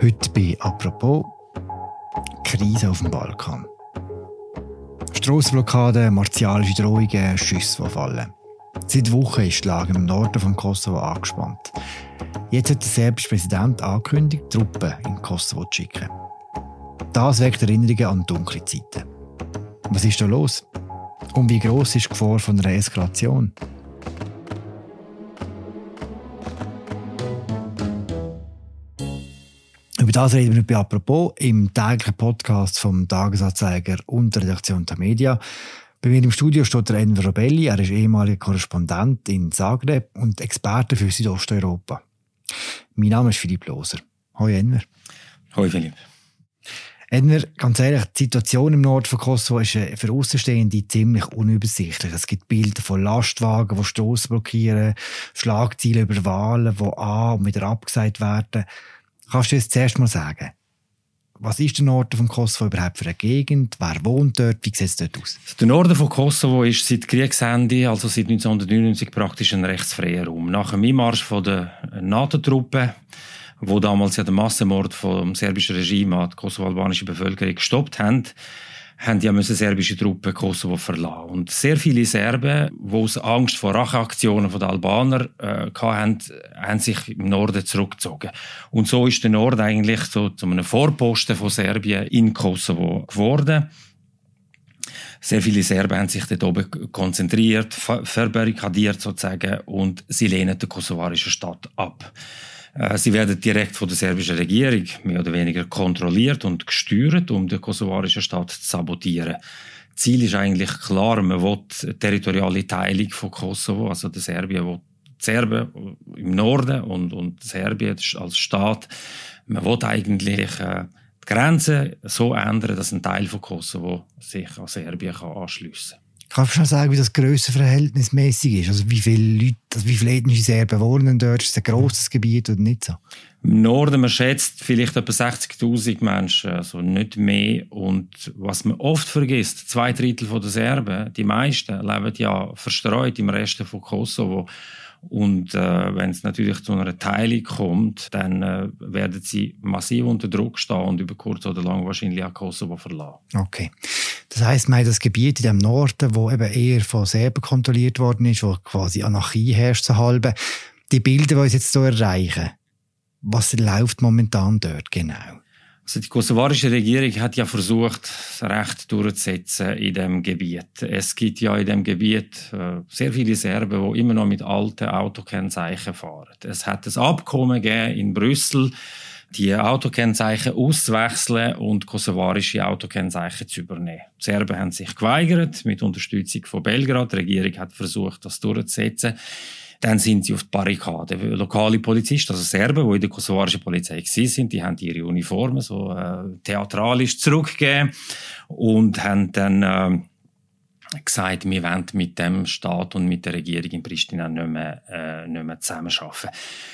Heute bei «Apropos» Krise auf dem Balkan. Strassenblockaden, martialische Drohungen, Schüsse, die fallen. Seit Wochen ist die Lage im Norden von Kosovo angespannt. Jetzt hat der serbische Präsident angekündigt, Truppen in Kosovo zu schicken. Das weckt Erinnerungen an dunkle Zeiten. Was ist da los? Und wie groß ist die Gefahr von einer Eskalation? Über das reden wir bei «Apropos» im täglichen Podcast vom Tagesanzeiger und der Redaktion der Media. Bei mir im Studio steht der Enver Robelli. Er ist ehemaliger Korrespondent in Zagreb und Experte für Südosteuropa. Mein Name ist Philipp Loser. Hallo Enver. Hallo Philipp. Enver, ganz ehrlich, die Situation im Norden von Kosovo ist äh, für Außenstehende ziemlich unübersichtlich. Es gibt Bilder von Lastwagen, die Strassen blockieren, Schlagzeilen über Wahlen, die an- und wieder abgesagt werden. Kannst du jetzt zuerst mal sagen, was ist der Norden von Kosovo überhaupt für eine Gegend? Wer wohnt dort? Wie sieht es dort aus? Der Norden von Kosovo ist seit Kriegsende, also seit 1999, praktisch ein rechtsfreier Raum. Nach dem Einmarsch der NATO-Truppen, wo damals ja den Massenmord vom serbischen Regime an die kosovo-albanische Bevölkerung gestoppt haben, haben ja müssen serbische Truppen Kosovo verlassen. Und sehr viele Serben, die aus Angst vor Racheaktionen der Albaner äh, hatten, haben sich im Norden zurückgezogen. Und so ist der Norden eigentlich so zu einem Vorposten von Serbien in Kosovo geworden. Sehr viele Serben haben sich dort oben konzentriert, verbarrikadiert sozusagen, und sie lehnen die kosovarische Stadt ab. Äh, sie werden direkt von der serbischen Regierung mehr oder weniger kontrolliert und gesteuert, um die kosovarische Staat zu sabotieren. Ziel ist eigentlich klar, man will territoriale Teilung von Kosovo, also der Serbien will die Serben im Norden und, und Serbien als Staat, man will eigentlich äh, die Grenzen so ändern, dass ein Teil von Kosovo sich an Serbien anschliessen kann. Kannst du schon sagen, wie das grössenverhältnismäßig ist? Also wie viele Leute, also wie viele ethnische Serben wohnen dort? Ist es ein grosses Gebiet oder nicht so? Im Norden, man schätzt vielleicht etwa 60.000 Menschen, also nicht mehr. Und was man oft vergisst, zwei Drittel der Serben, die meisten, leben ja verstreut im Rest von Kosovo. Und äh, wenn es natürlich zu einer Teilung kommt, dann äh, werden sie massiv unter Druck stehen und über kurz oder lang wahrscheinlich auch Kosovo verlassen. Okay. Das heißt, man hat das Gebiet in dem Norden, wo eben eher von Serben kontrolliert worden ist, wo quasi Anarchie herrscht so halbe. Die Bilder, die uns jetzt so erreichen, was läuft momentan dort genau? Also die kosovarische Regierung hat ja versucht, Recht durchzusetzen in dem Gebiet. Es gibt ja in dem Gebiet äh, sehr viele Serben, die immer noch mit alten Autokennzeichen fahren. Es hat ein Abkommen gegeben in Brüssel, die Autokennzeichen auszuwechseln und kosovarische Autokennzeichen zu übernehmen. Die Serben haben sich geweigert, mit Unterstützung von Belgrad. Die Regierung hat versucht, das durchzusetzen. Dann sind sie auf die Barrikade. Lokale Polizisten, also Serben, die in der kosovarischen Polizei sind, die haben ihre Uniformen so äh, theatralisch zurückgegeben und haben dann äh, gesagt, wir wollen mit dem Staat und mit der Regierung in Pristina nicht mehr, äh, nicht mehr zusammenarbeiten.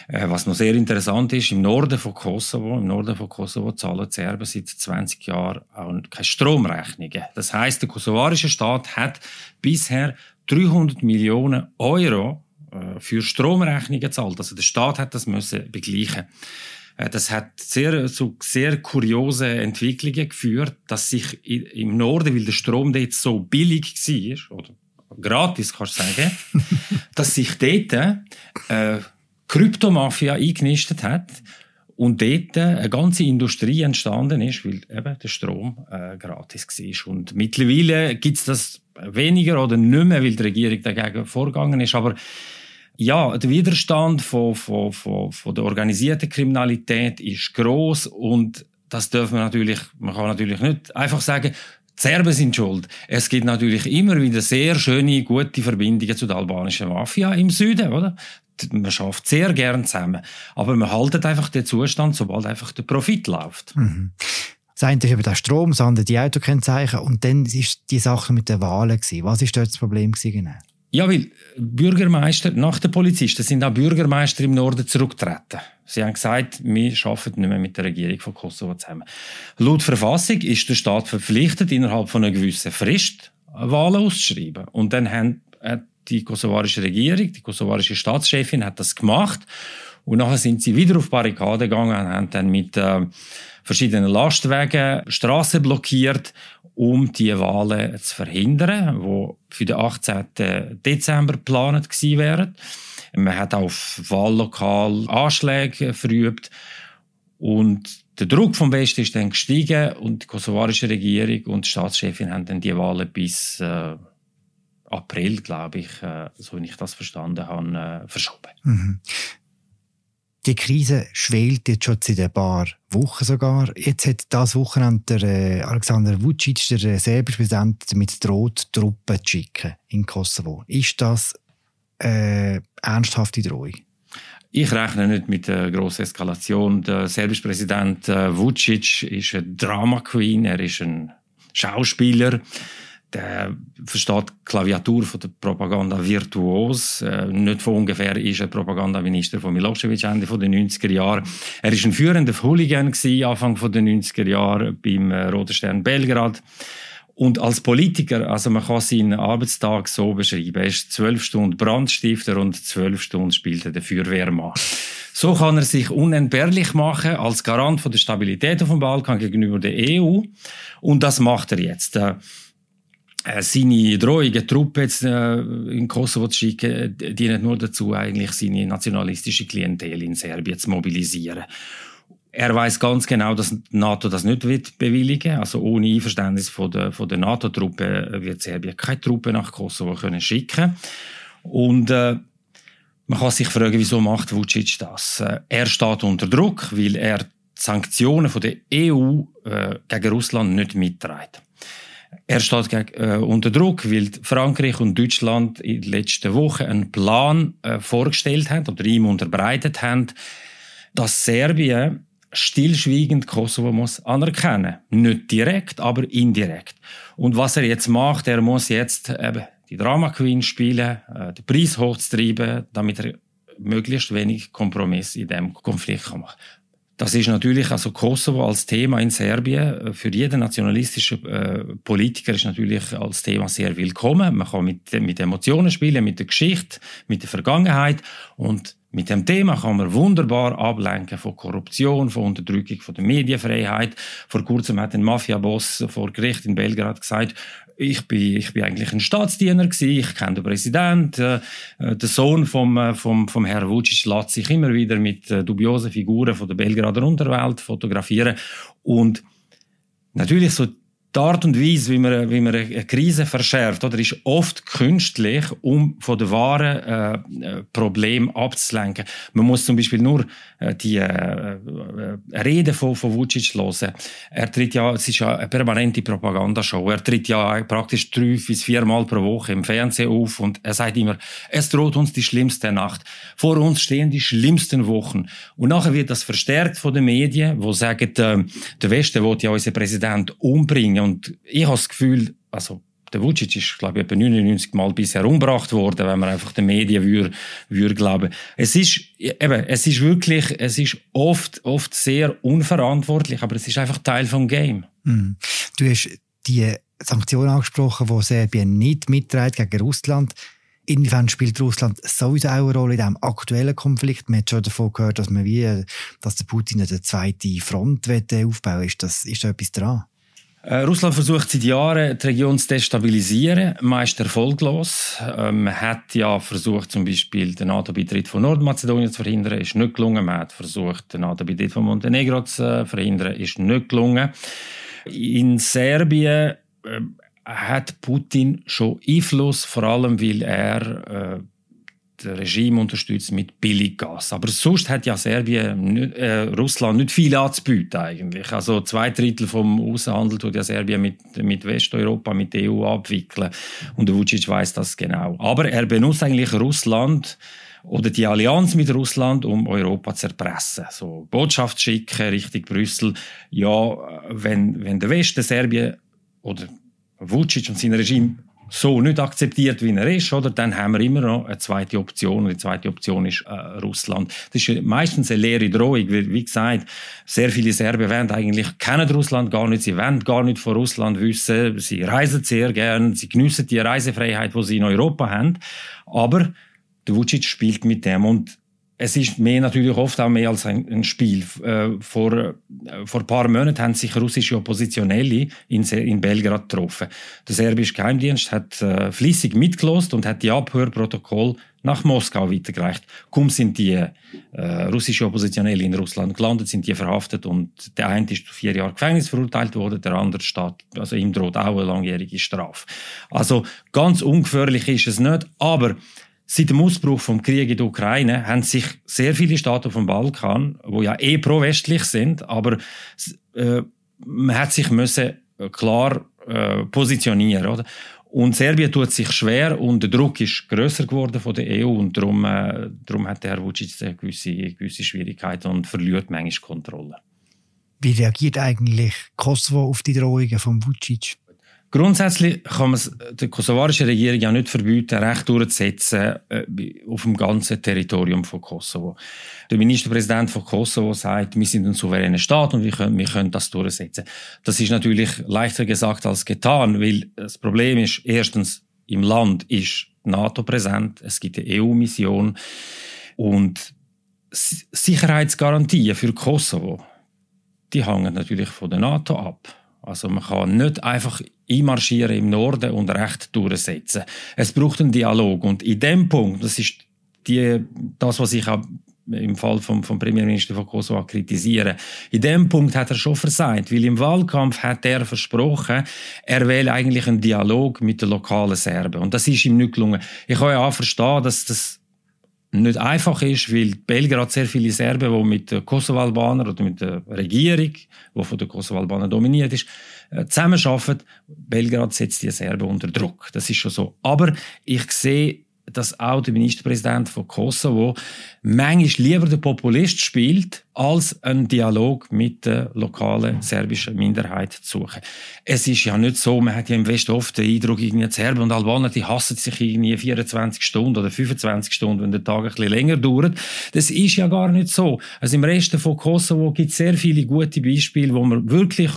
Äh, was noch sehr interessant ist, im Norden von Kosovo, im Norden von Kosovo zahlen die Serben seit 20 Jahren auch keine Stromrechnungen. Das heißt, der kosovarische Staat hat bisher 300 Millionen Euro äh, für Stromrechnungen gezahlt. Also der Staat hat das müssen begleichen. Äh, das hat sehr, zu sehr kuriosen Entwicklungen geführt, dass sich im Norden, weil der Strom dort so billig war, oder gratis kannst du sagen, dass sich dort äh, Kryptomafia eingenistet hat und dort eine ganze Industrie entstanden ist, weil eben der Strom äh, gratis war. Und mittlerweile gibt es das weniger oder nicht mehr, weil die Regierung dagegen vorgegangen ist. Aber ja, der Widerstand von, von, von, von der organisierten Kriminalität ist groß und das dürfen wir natürlich, man kann natürlich nicht einfach sagen, die Serben sind schuld. Es gibt natürlich immer wieder sehr schöne, gute Verbindungen zu der albanischen Mafia im Süden, oder? Man schafft sehr gern zusammen. Aber man haltet einfach den Zustand, sobald einfach der Profit läuft. Mhm. Das eine ist eben der Strom, das andere die Autokennzeichen und dann ist die Sache mit den Wahlen. Was ist dort das Problem gewesen genau? Ja, weil Bürgermeister, nach den Polizisten, sind auch Bürgermeister im Norden zurückgetreten. Sie haben gesagt, wir arbeiten nicht mehr mit der Regierung von Kosovo zusammen. Laut Verfassung ist der Staat verpflichtet, innerhalb von einer gewissen Frist Wahlen auszuschreiben. Und dann hat die kosovarische Regierung, die kosovarische Staatschefin hat das gemacht Und nachher sind sie wieder auf Barrikaden gegangen und haben dann mit äh, verschiedenen Lastwagen Straßen blockiert, um die Wahlen zu verhindern, wo für den 18. Dezember geplant gewesen wären. Man hat auf Wahllokal Anschläge verübt und der Druck vom Westen ist dann gestiegen und die kosovarische Regierung und die Staatschefin haben dann die Wahlen bis äh, April, glaube ich, äh, so wie ich das verstanden habe, äh, verschoben. Mhm. Die Krise schwelt jetzt schon seit ein paar Wochen sogar. Jetzt hat das Wochenende der äh, Alexander Vucic, der äh, serbische Präsident, damit droht, Truppen zu schicken in Kosovo. Ist das eine äh, ernsthafte Drohung? Ich rechne nicht mit einer grossen Eskalation. Der serbische Präsident Vucic ist ein Drama Queen, er ist ein Schauspieler der versteht Klaviatur von der Propaganda virtuos. Äh, nicht von ungefähr ist er Propagandaminister von Milosevic Ende der 90er Jahre. Er ist ein führender Hooligan Anfang der 90er Jahre beim äh, Roter Stern Belgrad. Und als Politiker, also man kann seinen Arbeitstag so beschreiben. Er ist zwölf Stunden Brandstifter und zwölf Stunden spielt er den Feuerwehrmann. So kann er sich unentbehrlich machen als Garant von der Stabilität auf dem Balkan gegenüber der EU. Und das macht er jetzt. Äh, äh, seine Drohungen, Truppe jetzt äh, in Kosovo zu schicken, dienen nur dazu, eigentlich seine nationalistische Klientel in Serbien zu mobilisieren. Er weiß ganz genau, dass die NATO das nicht wird bewilligen. Also ohne Einverständnis von der, von der NATO-Truppe wird Serbien keine Truppe nach Kosovo können schicken. Und äh, man kann sich fragen, wieso macht Vucic das? Äh, er steht unter Druck, weil er die Sanktionen von der EU äh, gegen Russland nicht mitträgt. Er steht äh, unter Druck, weil Frankreich und Deutschland in den letzten Wochen einen Plan äh, vorgestellt haben oder ihm unterbreitet haben, dass Serbien stillschweigend Kosovo muss anerkennen. Nicht direkt, aber indirekt. Und was er jetzt macht, er muss jetzt eben die Drama Queen spielen, äh, den Preis hochzutreiben, damit er möglichst wenig Kompromiss in dem Konflikt kann machen. Das ist natürlich, also Kosovo als Thema in Serbien, für jeden nationalistischen äh, Politiker ist natürlich als Thema sehr willkommen. Man kann mit, mit Emotionen spielen, mit der Geschichte, mit der Vergangenheit und mit dem Thema kann man wunderbar ablenken von Korruption, von Unterdrückung von der Medienfreiheit. Vor kurzem hat ein Mafiaboss vor Gericht in Belgrad gesagt, ich bin, ich bin eigentlich ein Staatsdiener gewesen, ich kenne den Präsident, äh, äh, der Sohn vom, äh, vom, vom Herrn Vucic lässt sich immer wieder mit äh, dubiosen Figuren von der Belgrader Unterwelt fotografieren und natürlich so die Art und Weise, wie man, wie man eine Krise verschärft, oder, ist oft künstlich, um von den wahren äh, äh Problemen abzulenken. Man muss zum Beispiel nur äh, die äh, äh, Rede von, von Vucic hören. Er tritt ja, es ist ja eine permanente Propagandashow. Er tritt ja praktisch drei bis viermal pro Woche im Fernsehen auf und er sagt immer, es droht uns die schlimmste Nacht. Vor uns stehen die schlimmsten Wochen. Und nachher wird das verstärkt von den Medien, wo sagen, äh, der Westen will ja unseren Präsident umbringen und ich habe das Gefühl, also der Vucic ist, glaube ich, etwa 99 Mal bisher umgebracht worden, wenn man einfach den Medien würde, würde glauben. Es ist, eben, es ist wirklich, es ist oft, oft sehr unverantwortlich, aber es ist einfach Teil vom Game. Mhm. Du hast die Sanktionen angesprochen, die Serbien nicht mitträgt gegen Russland. Inwiefern spielt Russland sowieso auch eine Rolle in diesem aktuellen Konflikt? Man hat schon davon gehört, dass man wie, dass der Putin eine zweite Front aufbauen will. Ist, das, ist da etwas dran? Äh, Russland versucht seit Jahren, die Region zu destabilisieren, meist erfolglos. Ähm, man hat ja versucht, zum Beispiel den NATO-Beitritt von Nordmazedonien zu verhindern, ist nicht gelungen. Man hat versucht, den NATO-Beitritt von Montenegro zu äh, verhindern, ist nicht gelungen. In Serbien äh, hat Putin schon Einfluss, vor allem weil er das Regime unterstützt mit Billiggas. Aber sonst hat ja Serbien, äh, Russland nicht viel anzubieten eigentlich. Also zwei Drittel vom Außenhandel tut ja Serbien mit, mit Westeuropa, mit der EU abwickeln. Und der Vucic weiß das genau. Aber er benutzt eigentlich Russland oder die Allianz mit Russland, um Europa zu erpressen. So Botschaft schicken Richtung Brüssel. Ja, wenn, wenn der Westen Serbien oder Vucic und sein Regime so nicht akzeptiert, wie er ist, oder, dann haben wir immer noch eine zweite Option. Und die zweite Option ist äh, Russland. Das ist meistens eine leere Drohung. Wie, wie gesagt, sehr viele Serben wollen eigentlich, kennen Russland gar nicht, sie wollen gar nicht von Russland wissen, sie reisen sehr gern, sie geniessen die Reisefreiheit, die sie in Europa haben. Aber der Vucic spielt mit dem und es ist mehr natürlich oft auch mehr als ein, Spiel. Äh, vor, äh, vor ein paar Monaten haben sich russische Oppositionelle in, in Belgrad getroffen. Der serbische Geheimdienst hat äh, fließig mitgelost und hat die Abhörprotokoll nach Moskau weitergereicht. Kaum sind die äh, russische Oppositionelle in Russland gelandet, sind die verhaftet und der eine ist vier Jahre Gefängnis verurteilt worden, der andere steht, also ihm droht auch eine langjährige Strafe. Also ganz ungefährlich ist es nicht, aber Seit dem Ausbruch vom Krieg in der Ukraine haben sich sehr viele Staaten vom Balkan, wo ja eh pro-westlich sind, aber äh, man hat sich müssen klar äh, positionieren, oder? Und Serbien tut sich schwer und der Druck ist größer geworden von der EU und darum, äh, darum hat Herr Vucic gewisse, gewisse Schwierigkeiten und verliert manchmal Kontrolle. Wie reagiert eigentlich Kosovo auf die Drohungen von Vucic? Grundsätzlich kann man der kosovarischen Regierung ja nicht verbieten, Recht durchzusetzen äh, auf dem ganzen Territorium von Kosovo. Der Ministerpräsident von Kosovo sagt, wir sind ein souveräner Staat und wir können, wir können das durchsetzen. Das ist natürlich leichter gesagt als getan, weil das Problem ist, erstens, im Land ist NATO präsent, es gibt eine EU-Mission und Sicherheitsgarantien für Kosovo, die hängen natürlich von der NATO ab. Also man kann nicht einfach einmarschieren im Norden und Recht durchsetzen. Es braucht einen Dialog und in dem Punkt, das ist die, das, was ich auch im Fall vom, vom Premierminister von Kosovo kritisiere. In dem Punkt hat er schon versagt, weil im Wahlkampf hat er versprochen, er will eigentlich einen Dialog mit den lokalen Serben. Und das ist ihm nicht gelungen. Ich kann ja auch verstehen, dass das nicht einfach ist, weil Belgrad sehr viele Serben, die mit den Kosovo-Albanern oder mit der Regierung, die von den Kosovo-Albanern dominiert ist, äh, zusammenarbeiten. Belgrad setzt die Serben unter Druck. Das ist schon so. Aber ich sehe dass auch der Ministerpräsident von Kosovo manchmal lieber den Populist spielt, als einen Dialog mit der lokalen serbischen Minderheit zu suchen. Es ist ja nicht so, man hat ja im Westen oft den Eindruck, irgendwie Serben und Albaner, die hassen sich irgendwie 24 Stunden oder 25 Stunden, wenn der Tag ein bisschen länger dauert. Das ist ja gar nicht so. Also im Rest von Kosovo gibt es sehr viele gute Beispiele, wo man wirklich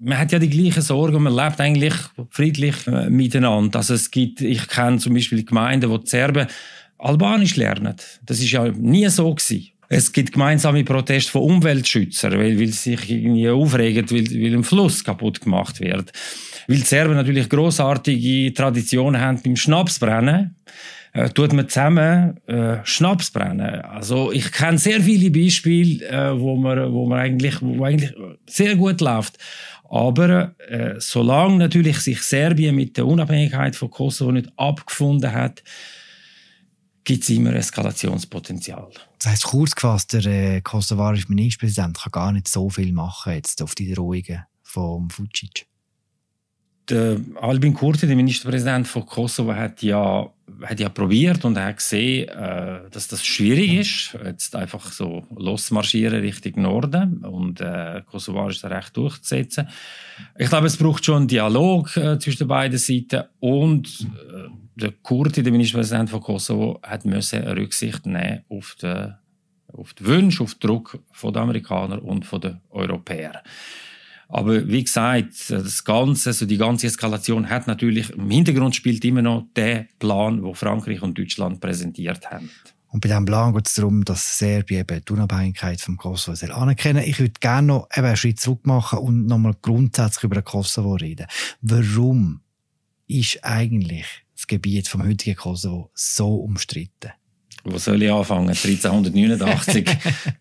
man hat ja die gleichen Sorgen und man lebt eigentlich friedlich äh, miteinander. Also es gibt, ich kenne zum Beispiel Gemeinden, wo die Serben Albanisch lernen. Das ist ja nie so gewesen. Es gibt gemeinsame Proteste von Umweltschützern, weil, weil sie sich irgendwie aufregen, weil, weil ein Fluss kaputt gemacht wird. Weil die Serben natürlich großartige Traditionen haben beim Schnapsbrennen äh, tut man zusammen äh, Schnaps. Also ich kenne sehr viele Beispiele, äh, wo man, wo man eigentlich, wo eigentlich sehr gut läuft. Aber äh, solange natürlich sich Serbien mit der Unabhängigkeit von Kosovo nicht abgefunden hat, gibt es immer Eskalationspotenzial. Das heißt kurz gefasst, der äh, kosovarische Ministerpräsident kann gar nicht so viel machen jetzt auf die Drohungen von Vucic. Der Albin Kurti, der Ministerpräsident von Kosovo, hat ja hat ja probiert und hat gesehen, äh, dass das schwierig ist, jetzt einfach so losmarschieren Richtung Norden und äh, kosovarisches Recht durchzusetzen. Ich glaube, es braucht schon einen Dialog äh, zwischen den beiden Seiten und äh, der Kurti, der Ministerpräsident von Kosovo, hat müssen Rücksicht nehmen auf den, auf den Wunsch, auf den Druck von den Amerikanern und von den Europäern. Aber wie gesagt, das Ganze, also die ganze Eskalation hat natürlich, im Hintergrund spielt immer noch der Plan, wo Frankreich und Deutschland präsentiert haben. Und bei diesem Plan geht es darum, dass Serbien eben die Unabhängigkeit vom Kosovo soll anerkennen Ich würde gerne noch eben einen Schritt zurück machen und nochmal grundsätzlich über den Kosovo reden. Warum ist eigentlich das Gebiet vom heutigen Kosovo so umstritten? Wo soll ich anfangen? 1389,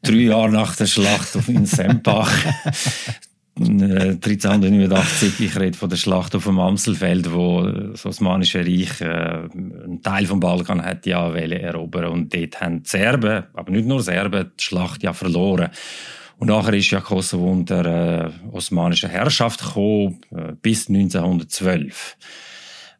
drei Jahre nach der Schlacht in Sempach. 1389, ich rede von der Schlacht auf dem Amselfeld, wo das Osmanische Reich äh, einen Teil vom Balkan hat ja erobern und dort haben die Serben, aber nicht nur Serben, die Schlacht ja verloren. Und nachher ist ja Kosovo unter äh, osmanischer Herrschaft gekommen, äh, bis 1912.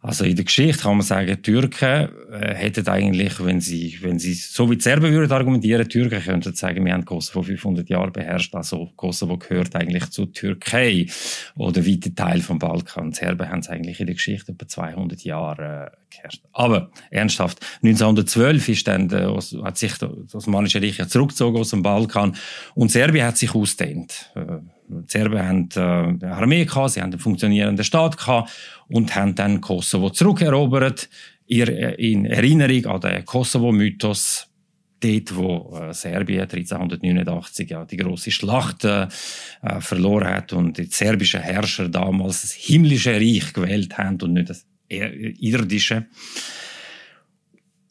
Also in der Geschichte kann man sagen, die Türken äh, hätten eigentlich, wenn sie, wenn sie so wie die Serben würden argumentieren, die Türken könnten sagen, wir haben Kosovo 500 Jahre beherrscht, also Kosovo gehört eigentlich zur Türkei oder weiter Teil vom Balkan. Die Serben haben es eigentlich in der Geschichte etwa 200 Jahre äh, geherrscht. Aber ernsthaft, 1912 ist dann der, hat sich das Osmanische Reich zurückgezogen aus dem Balkan und Serbien hat sich ausdehnt. Äh, die Serben haben äh, eine Armee gehabt, sie haben einen funktionierenden Staat gehabt und haben dann Kosovo zurückerobert. In Erinnerung an den Kosovo-Mythos dort, wo äh, Serbien 1389 ja die große Schlacht äh, äh, verloren hat und die serbischen Herrscher damals das himmlische Reich gewählt haben und nicht das irdische.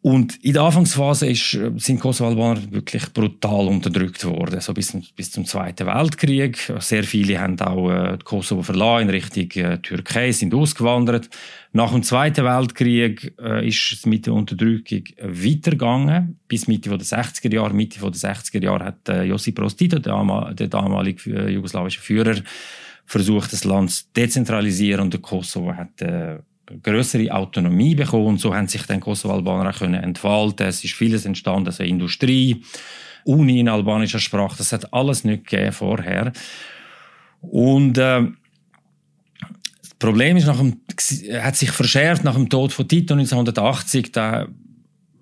Und in der Anfangsphase ist, äh, sind Kosovo-Albaner wirklich brutal unterdrückt worden, so bis, bis zum Zweiten Weltkrieg. Sehr viele haben auch äh, Kosovo verlassen in Richtung äh, Türkei, sind ausgewandert. Nach dem Zweiten Weltkrieg äh, ist es mit der Unterdrückung weitergegangen. Bis Mitte der 60er Jahre. Mitte der 60er Jahre hat äh, Josip Broz Tito, der, der damalige äh, jugoslawische Führer, versucht, das Land zu dezentralisieren und der Kosovo hat äh, größere Autonomie bekommen so haben sich dann Kosovo-Albaner können entfalten. Es ist vieles entstanden, also Industrie, Uni in albanischer Sprache, das hat alles nicht gegeben vorher. Und äh, das Problem ist, nach dem, hat sich verschärft nach dem Tod von Tito 1980. Da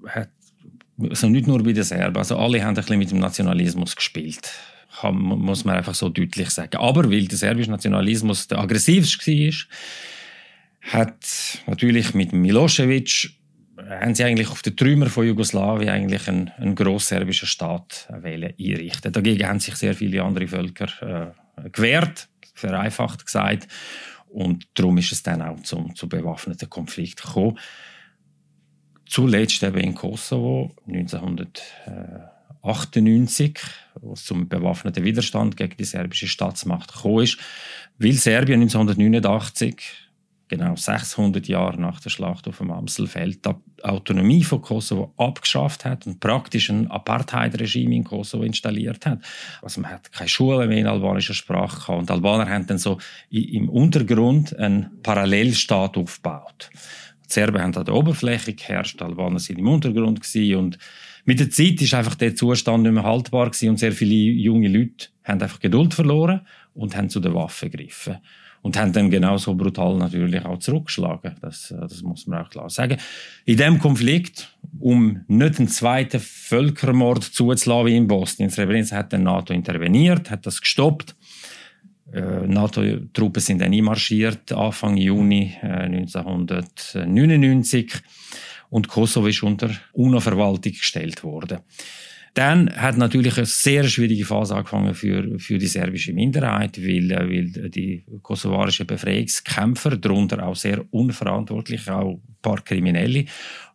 hat, also nicht nur bei den Serben, also alle haben ein bisschen mit dem Nationalismus gespielt. Muss man einfach so deutlich sagen. Aber weil der serbische Nationalismus der aggressivste war, hat natürlich mit Milosevic haben sie eigentlich auf den Trümmer von Jugoslawien eigentlich einen, einen grossserbischen Staat wählen einrichten. Dagegen haben sich sehr viele andere Völker äh, gewehrt, vereinfacht gesagt. Und darum ist es dann auch zum, zu bewaffneten Konflikt gekommen. Zuletzt eben in Kosovo 1998, wo es zum bewaffneten Widerstand gegen die serbische Staatsmacht gekommen ist, weil Serbien 1989 genau 600 Jahre nach der Schlacht auf dem Amselfeld die Autonomie von Kosovo abgeschafft hat und praktisch ein Apartheid-Regime in Kosovo installiert hat. Also man hat keine Schule mehr in albanischer Sprache gehabt und Albaner haben dann so im Untergrund einen Parallelstaat aufgebaut. Die Serben haben an der Oberfläche geherrscht, die Albaner sind im Untergrund und mit der Zeit ist einfach der Zustand nicht mehr haltbar gewesen und sehr viele junge Leute haben einfach Geduld verloren und haben zu den Waffen gegriffen und haben dann genauso brutal natürlich auch zurückgeschlagen. Das, äh, das muss man auch klar sagen. In dem Konflikt, um nicht einen zweiten Völkermord zuzulassen wie in Bosnien, Srebrenica hat die NATO interveniert, hat das gestoppt. Äh, NATO-Truppen sind dann einmarschiert Anfang Juni äh, 1999 und Kosovo ist unter UNO-Verwaltung gestellt worden. Dann hat natürlich eine sehr schwierige Phase angefangen für, für die serbische Minderheit, weil, äh, weil die kosovarischen Befreiungskämpfer, darunter auch sehr unverantwortlich, auch ein paar Kriminelle,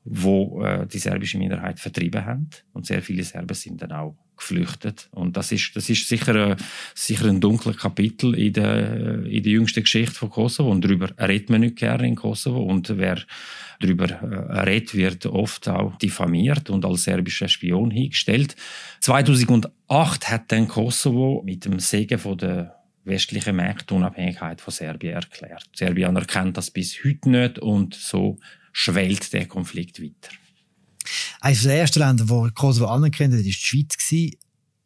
wo äh, die serbische Minderheit vertrieben haben. Und sehr viele Serben sind dann auch geflüchtet. Und das ist, das ist sicher, äh, sicher ein dunkles Kapitel in der, in der jüngsten Geschichte von Kosovo. Und darüber redet man nicht gerne in Kosovo. Und wer darüber äh, redet, wird oft auch diffamiert und als serbischer Spion hingestellt. 2008 hat dann Kosovo mit dem Segen von der westlichen Märkte Unabhängigkeit von Serbien erklärt. Serbien anerkennt das bis heute nicht und so schwellt der Konflikt weiter. Eines der ersten Länder, wo Kosovo anerkennt hat, war die Schweiz.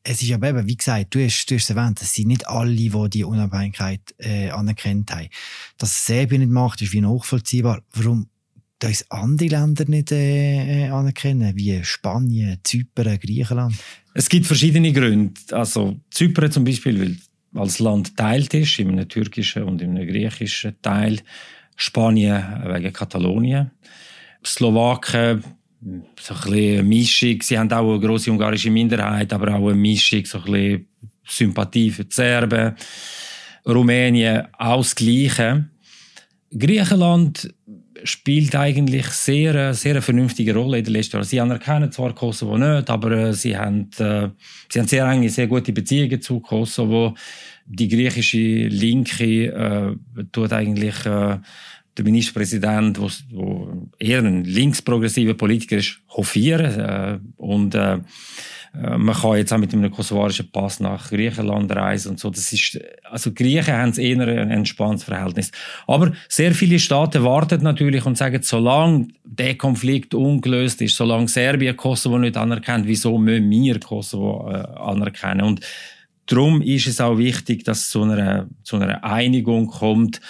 Es ist aber eben, wie gesagt, du hast, du hast erwähnt, es sind nicht alle, die die Unabhängigkeit äh, anerkannt haben. Dass Serbien nicht macht, ist wie nachvollziehbar. Warum da andere Länder nicht äh, äh, anerkennen, wie Spanien, Zypern, Griechenland? Es gibt verschiedene Gründe. Also Zypern zum Beispiel, weil als Land teilt ist, in einem türkischen und in einem griechischen Teil. Spanien wegen Katalonien. Slowaken, so ein bisschen eine Mischung. Sie haben auch eine grosse ungarische Minderheit, aber auch eine Mischung, so ein bisschen Sympathie für die Serben. Rumänien auch Gleiche. Griechenland spielt eigentlich sehr, äh, sehr eine vernünftige Rolle in den letzten Jahren. Sie anerkennen zwar Kosovo nicht, aber äh, sie haben, äh, sie haben sehr enge, sehr gute Beziehungen zu Kosovo. Die griechische Linke äh, tut eigentlich äh, der Ministerpräsident, wo, wo eher ein linksprogressiver Politiker ist, hofieren äh, und äh, äh, man kann jetzt auch mit einem kosovarischen Pass nach Griechenland reisen und so. Das ist, also Griechen haben es eher ein entspanntes Verhältnis. Aber sehr viele Staaten warten natürlich und sagen, solange der Konflikt ungelöst ist, solange Serbien Kosovo nicht anerkennt, wieso müssen wir Kosovo äh, anerkennen? Und darum ist es auch wichtig, dass es zu einer, zu einer Einigung kommt,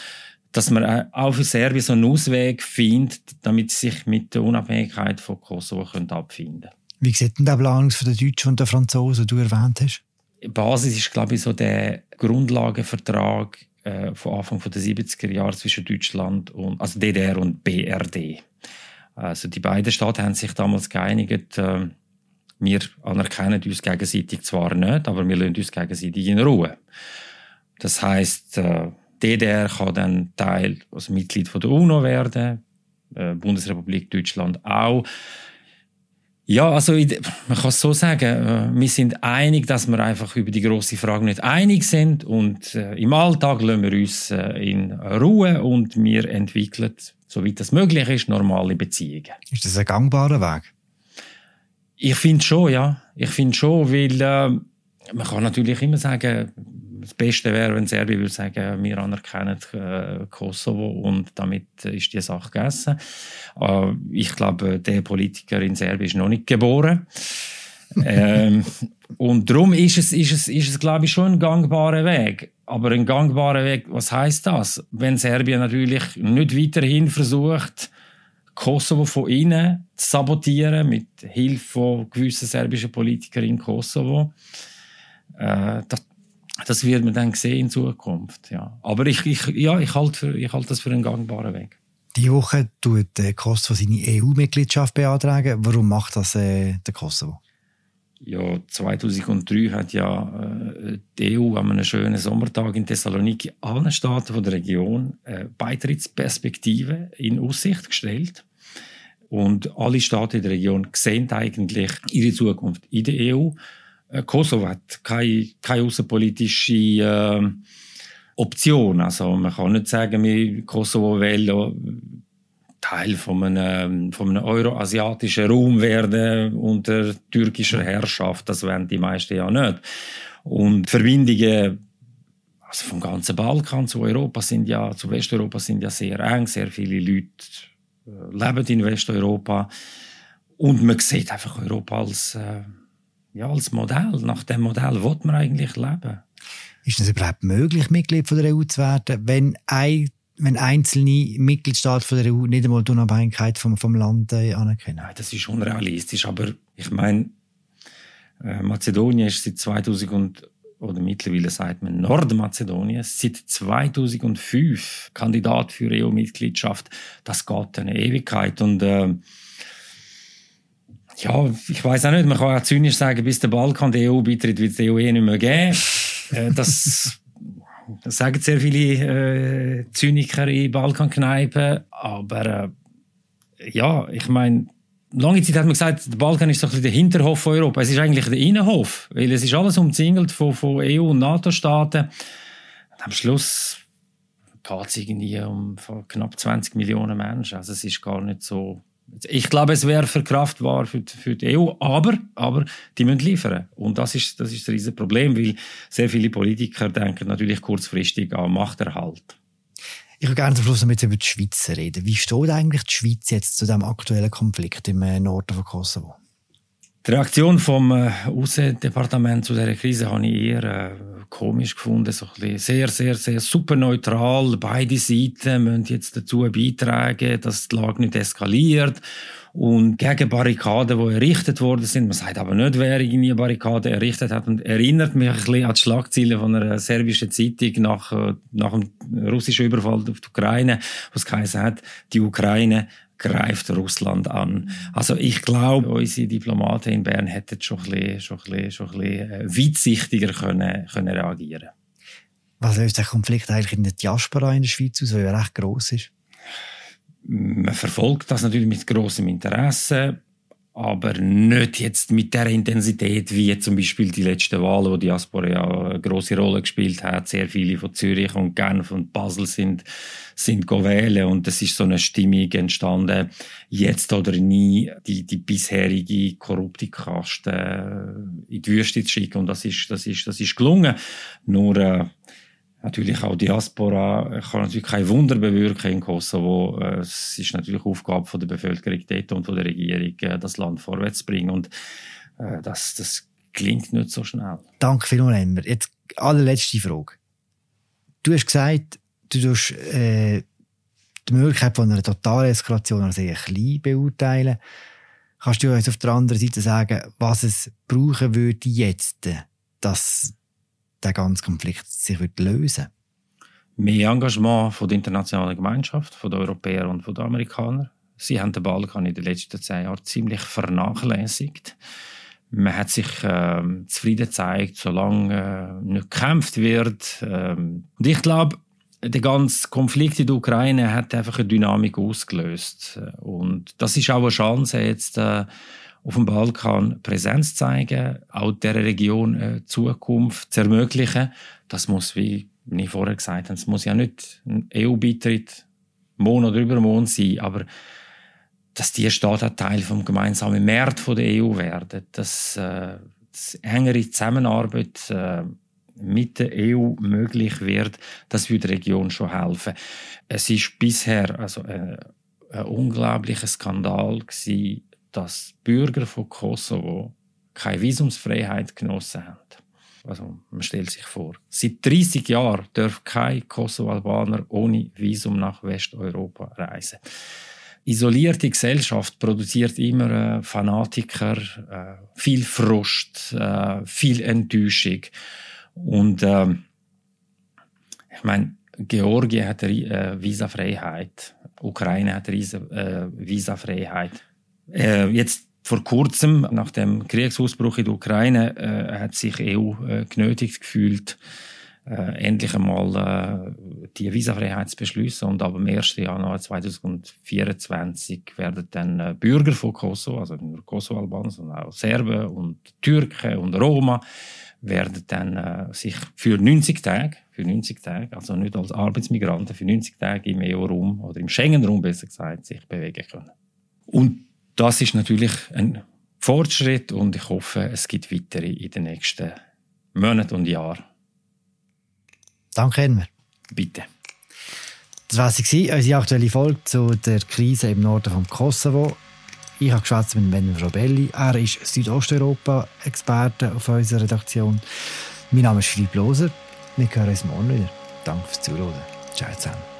dass man äh, auch für Serbien so einen Ausweg findet, damit sie sich mit der Unabhängigkeit von Kosovo abfinden können. Wie sieht denn der Plan aus von den Deutschen und den Franzosen, den du erwähnt hast? Die Basis ist, glaube ich, so der Grundlagenvertrag äh, von Anfang der 70er Jahre zwischen Deutschland und, also DDR und BRD. Also die beiden Staaten haben sich damals geeinigt, äh, Wir anerkennen uns gegenseitig zwar nicht, aber wir lassen uns gegenseitig in Ruhe. Das heißt, äh, DDR kann dann Teil, also Mitglied von der UNO werden, äh, Bundesrepublik Deutschland auch. Ja, also man kann es so sagen, äh, wir sind einig, dass wir einfach über die große Frage nicht einig sind und äh, im Alltag lassen wir uns äh, in Ruhe und wir entwickeln, soweit das möglich ist, normale Beziehungen. Ist das ein gangbarer Weg? Ich finde schon, ja. Ich finde schon, weil äh, man kann natürlich immer sagen, das Beste wäre, wenn Serbien würde sagen, wir anerkennen äh, Kosovo und damit ist die Sache gegessen. Äh, ich glaube, der Politiker in Serbien ist noch nicht geboren. ähm, und darum ist es, ist es, ist es, glaube ich, schon ein gangbarer Weg. Aber ein gangbarer Weg, was heißt das? Wenn Serbien natürlich nicht weiterhin versucht, Kosovo von innen zu sabotieren, mit Hilfe von gewissen serbischen Politikern in Kosovo, äh, das, das wird man dann sehen in Zukunft. Ja. Aber ich, ich, ja, ich halte halt das für einen gangbaren Weg. Die Woche tut äh, Kosovo seine EU-Mitgliedschaft beantragen. Warum macht das äh, der Kosovo? Ja, 2003 hat ja äh, die EU an einem schönen Sommertag in Thessaloniki allen Staaten von der Region äh, Beitrittsperspektive in Aussicht gestellt. Und alle Staaten in der Region sehen eigentlich ihre Zukunft in der EU. Äh, Kosovo hat keine, keine außenpolitische äh, Option. Also man kann nicht sagen, wir Kosovo wollen Teil von einem, von einem euroasiatischen Raum werden unter türkischer Herrschaft. Das wollen die meisten ja nicht. Und Verbindungen also vom ganzen Balkan zu Europa sind ja, zu Westeuropa sind ja sehr eng. Sehr viele Leute äh, leben in Westeuropa. Und man sieht einfach Europa als, äh, ja, als Modell. Nach dem Modell will man eigentlich leben. Ist es überhaupt möglich, Mitglied von der EU zu werden, wenn ein wenn einzelne Mitgliedstaaten von der EU nicht einmal die Unabhängigkeit vom, vom Land äh, anerkennen? Nein, das ist unrealistisch. Aber ich meine, äh, Mazedonien ist seit 2000 und, oder mittlerweile sagt man Nordmazedonien, seit 2005 Kandidat für EU-Mitgliedschaft. Das geht eine Ewigkeit. Und äh, ja, ich weiß auch nicht, man kann auch zynisch sagen, bis der Balkan die EU beitritt, wird es die EU eh nicht mehr geben. Äh, das, das sagen sehr viele äh, Zyniker in Balkankneipen. Aber äh, ja, ich meine, lange Zeit hat man gesagt, der Balkan ist so ein bisschen der Hinterhof von Europa. Es ist eigentlich der Innenhof, weil es ist alles umzingelt von, von EU- und NATO-Staaten. Am Schluss geht es irgendwie um knapp 20 Millionen Menschen. Also es ist gar nicht so ich glaube, es wäre verkraftbar für, für die EU, aber, aber die müssen liefern. Und das ist, das ist ein riesiges Problem, weil sehr viele Politiker denken natürlich kurzfristig an Machterhalt. Ich würde gerne zum Schluss noch mit über die Schweiz reden. Wie steht eigentlich die Schweiz jetzt zu dem aktuellen Konflikt im äh, Norden von Kosovo? Die Reaktion vom äh, Außendepartement zu dieser Krise habe ich eher äh, komisch gefunden. So ein sehr, sehr, sehr super neutral. Beide Seiten müssen jetzt dazu beitragen, dass die Lage nicht eskaliert. Und gegen Barrikaden, die errichtet worden sind, man sagt aber nicht, wer irgendwie Barrikaden errichtet hat, und erinnert mich ein bisschen an die Schlagzeilen von einer serbischen Zeitung nach, äh, nach dem russischen Überfall auf die Ukraine, was geheißen hat, die Ukraine greift Russland an. Also ich glaube, unsere Diplomaten in Bern hätten schon ein bisschen, schon ein bisschen, schon ein bisschen äh, weitsichtiger können, können reagieren Was löst der Konflikt eigentlich in der Diaspora in der Schweiz aus, weil er recht gross ist? Man verfolgt das natürlich mit großem Interesse aber nicht jetzt mit der Intensität wie zum Beispiel die letzten Wahlen, wo die Diaspora ja eine große Rolle gespielt hat. Sehr viele von Zürich und Genf und Basel sind sind wählen und es ist so eine Stimmung entstanden, jetzt oder nie die die bisherige korrupte Kaste äh, in die Wüste zu schicken und das ist das ist das ist gelungen. Nur äh, Natürlich auch Diaspora kann natürlich kein Wunder bewirken in Kosovo. Äh, es ist natürlich Aufgabe von der Bevölkerung dort und von der Regierung, äh, das Land vorwärts zu bringen. Und äh, das, das klingt nicht so schnell. Danke vielmals, Emmer. Jetzt allerletzte Frage. Du hast gesagt, du tust, äh, die Möglichkeit von einer Totaleskalation als sehr klein beurteilen. Kannst du uns auf der anderen Seite sagen, was es brauchen würde jetzt, dass der ganze Konflikt sich wird lösen Mehr Engagement von der internationalen Gemeinschaft, von den Europäern und von den Amerikanern. Sie haben den Balkan in den letzten zehn Jahren ziemlich vernachlässigt. Man hat sich äh, zufrieden gezeigt, solange äh, nicht gekämpft wird. Ähm, und ich glaube, der ganze Konflikt in der Ukraine hat einfach eine Dynamik ausgelöst. Und das ist auch eine Chance, jetzt äh, auf dem Balkan Präsenz zeigen, auch der Region äh, Zukunft zu ermöglichen. Das muss, wie ich vorher gesagt habe, es muss ja nicht ein EU-Beitritt Monat oder übermorgen sein, aber dass die Staaten Teil vom gemeinsamen Markt der EU werden, dass, äh, dass engere Zusammenarbeit äh, mit der EU möglich wird, das würde der Region schon helfen. Es ist bisher also äh, ein unglaublicher Skandal gewesen, dass Bürger von Kosovo keine Visumsfreiheit genossen haben. Also man stellt sich vor, seit 30 Jahren darf kein Kosovo-Albaner ohne Visum nach Westeuropa reisen. Isolierte Gesellschaft produziert immer äh, Fanatiker, äh, viel Frust, äh, viel Enttäuschung. Und äh, ich meine, Georgien hat äh, Visafreiheit, Ukraine hat äh, Visafreiheit. Äh, jetzt vor kurzem, nach dem Kriegsausbruch in der Ukraine, äh, hat sich EU äh, genötigt gefühlt, äh, endlich einmal äh, die Visafreiheit zu beschließen. Und ab dem 1. Januar 2024 werden dann äh, Bürger von Kosovo, also nicht nur Kosovo-Albaner, sondern auch Serben und Türken und Roma, werden dann sich für 90 Tage, für 90 Tage, also nicht als Arbeitsmigranten, für 90 Tage im EU-Raum oder im Schengen-Raum besser gesagt, sich bewegen können. Und das ist natürlich ein Fortschritt und ich hoffe, es gibt weitere in den nächsten Monaten und Jahren. Danke, Elmer. Bitte. Das war sie, unsere aktuelle Folge zu der Krise im Norden von Kosovo. Ich habe geschwätzt mit Benjamin Robelli. Er ist Südosteuropa-Experte auf unserer Redaktion. Mein Name ist Philipp Loser. Wir hören uns morgen wieder. Danke fürs Zuhören. Ciao zusammen.